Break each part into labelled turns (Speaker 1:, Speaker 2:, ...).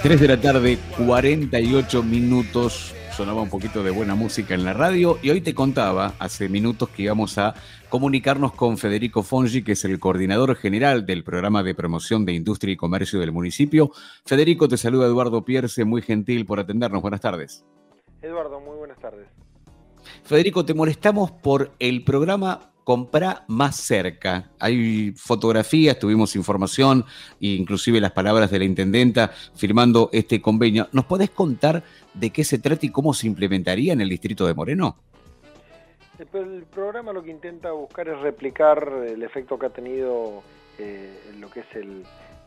Speaker 1: 3 de la tarde, 48 minutos. Sonaba un poquito de buena música en la radio y hoy te contaba hace minutos que íbamos a comunicarnos con Federico Fongi, que es el coordinador general del programa de promoción de industria y comercio del municipio. Federico, te saluda Eduardo Pierce, muy gentil por atendernos. Buenas tardes.
Speaker 2: Eduardo, muy buenas tardes.
Speaker 1: Federico, te molestamos por el programa compra más cerca. Hay fotografías, tuvimos información, inclusive las palabras de la intendenta firmando este convenio. ¿Nos podés contar de qué se trata y cómo se implementaría en el distrito de Moreno?
Speaker 2: El, programa lo que intenta buscar es replicar el efecto que ha tenido eh, lo que es el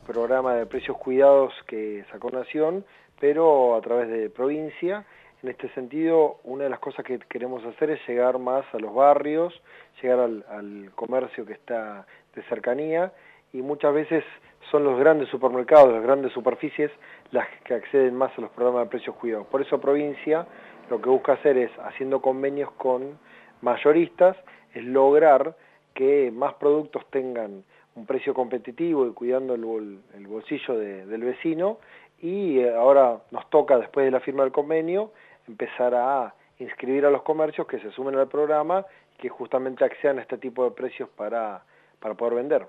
Speaker 2: programa de precios cuidados que sacó Nación, pero a través de provincia en este sentido, una de las cosas que queremos hacer es llegar más a los barrios, llegar al, comercio que está de cercanía y muchas veces son los grandes supermercados, las grandes superficies las que acceden más a los programas de precios cuidados. Por eso provincia lo que busca hacer es, haciendo convenios con mayoristas, es lograr que más productos tengan un precio competitivo y cuidando el, bolsillo del vecino y eh, ahora nos toca, después de la firma del convenio, empezar a inscribir a los comercios que se sumen al programa y que justamente accedan a este tipo de precios para, para poder vender.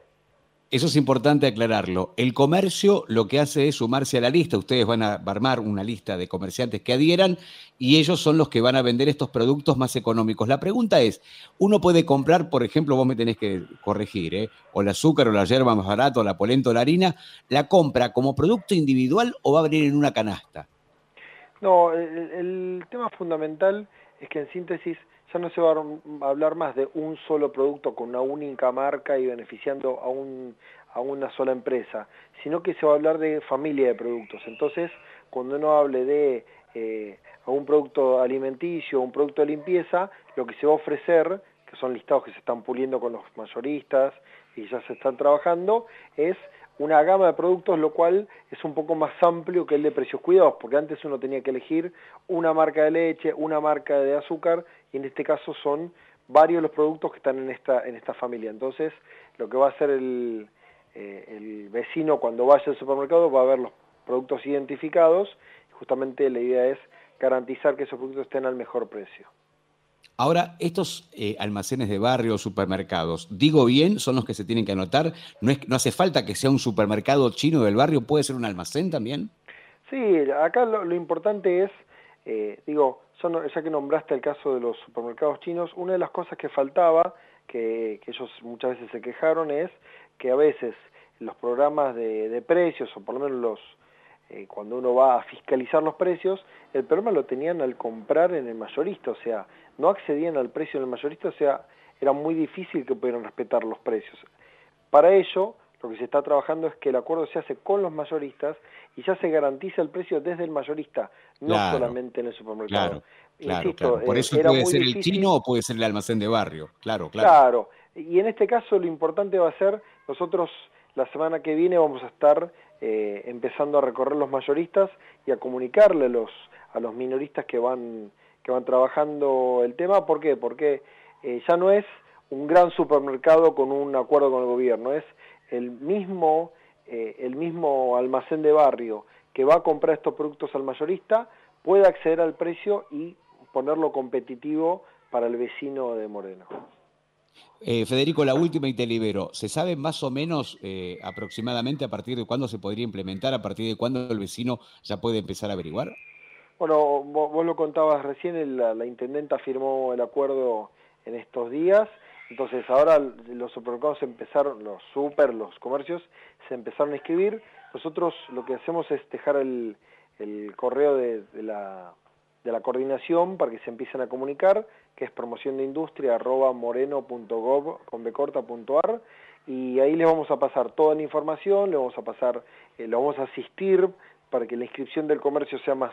Speaker 1: Eso es importante aclararlo. El comercio lo que hace es sumarse a la lista. Ustedes van a armar una lista de comerciantes que adhieran y ellos son los que van a vender estos productos más económicos. La pregunta es, uno puede comprar, por ejemplo, vos me tenés que corregir, ¿eh? o el azúcar o la hierba más barato, la polenta o la harina, ¿la compra como producto individual o va a venir en una canasta?
Speaker 2: No, el, tema fundamental es que en síntesis ya no se va a hablar más de un solo producto con una única marca y beneficiando a, un, a una sola empresa, sino que se va a hablar de familia de productos. Entonces, cuando uno hable de eh, un producto alimenticio, un producto de limpieza, lo que se va a ofrecer, que son listados que se están puliendo con los mayoristas y ya se están trabajando, es una gama de productos, lo cual es un poco más amplio que el de precios cuidados, porque antes uno tenía que elegir una marca de leche, una marca de azúcar, y en este caso son varios los productos que están en esta, en esta familia. Entonces, lo que va a hacer el, eh, el vecino cuando vaya al supermercado va a ver los productos identificados, y justamente la idea es garantizar que esos productos estén al mejor precio.
Speaker 1: Ahora, estos eh, almacenes de barrio, supermercados, digo bien, son los que se tienen que anotar. No, es, no hace falta que sea un supermercado chino del barrio, puede ser un almacén también.
Speaker 2: Sí, acá lo, importante es, eh, digo, ya que nombraste el caso de los supermercados chinos, una de las cosas que faltaba, que, ellos muchas veces se quejaron, es que a veces los programas de precios, o por lo menos los, eh, cuando uno va a fiscalizar los precios, el problema lo tenían al comprar en el mayorista, o sea, no accedían al precio en el mayorista, o sea, era muy difícil que pudieran respetar los precios. Para ello, lo que se está trabajando es que el acuerdo se hace con los mayoristas y ya se garantiza el precio desde el mayorista, no solamente en el supermercado.
Speaker 1: Claro, claro, Por eh, eso puede ser el chino o puede ser el almacén de barrio, claro, claro.
Speaker 2: Claro, y en este caso lo importante va a ser, nosotros la semana que viene vamos a estar eh, empezando a recorrer los mayoristas y a comunicarle los, a los minoristas que van, que van trabajando el tema. ¿Por qué? Porque eh, ya no es un gran supermercado con un acuerdo con el gobierno, es el mismo, eh, el mismo almacén de barrio que va a comprar estos productos al mayorista, puede acceder al precio y ponerlo competitivo para el vecino de Moreno.
Speaker 1: Eh, Federico, la última y te libero. ¿Se sabe más o menos eh, aproximadamente a partir de cuándo se podría implementar, a partir de cuándo el vecino ya puede empezar a averiguar?
Speaker 2: Bueno, vos, lo contabas recién, la, intendenta firmó el acuerdo en estos días, entonces ahora los supermercados empezaron, los super, los comercios, se empezaron a inscribir. Nosotros lo que hacemos es dejar el, correo de la de la coordinación para que se empiecen a comunicar, que es promoción de industria arroba moreno.gov con becorta.ar y ahí les vamos a pasar toda la información, le vamos a pasar, eh, lo vamos a asistir para que la inscripción del comercio sea más,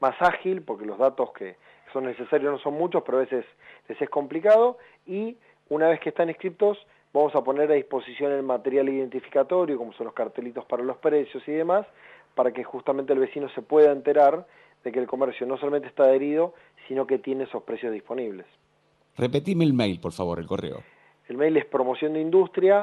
Speaker 2: más ágil, porque los datos que son necesarios no son muchos, pero a veces es complicado, y una vez que están inscritos, vamos a poner a disposición el material identificatorio, como son los cartelitos para los precios y demás, para que justamente el vecino se pueda enterar de que el comercio no solamente está adherido, sino que tiene esos precios disponibles.
Speaker 1: Repetime el mail, por favor, el correo.
Speaker 2: El mail es promoción de industria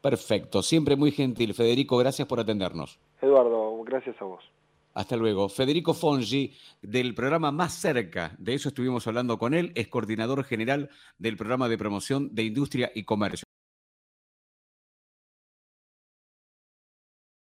Speaker 1: Perfecto, siempre muy gentil. Federico, gracias por atendernos.
Speaker 2: Eduardo, gracias a vos.
Speaker 1: Hasta luego. Federico Fongi, del programa Más Cerca, de eso estuvimos hablando con él, es coordinador general del programa de promoción de industria y comercio.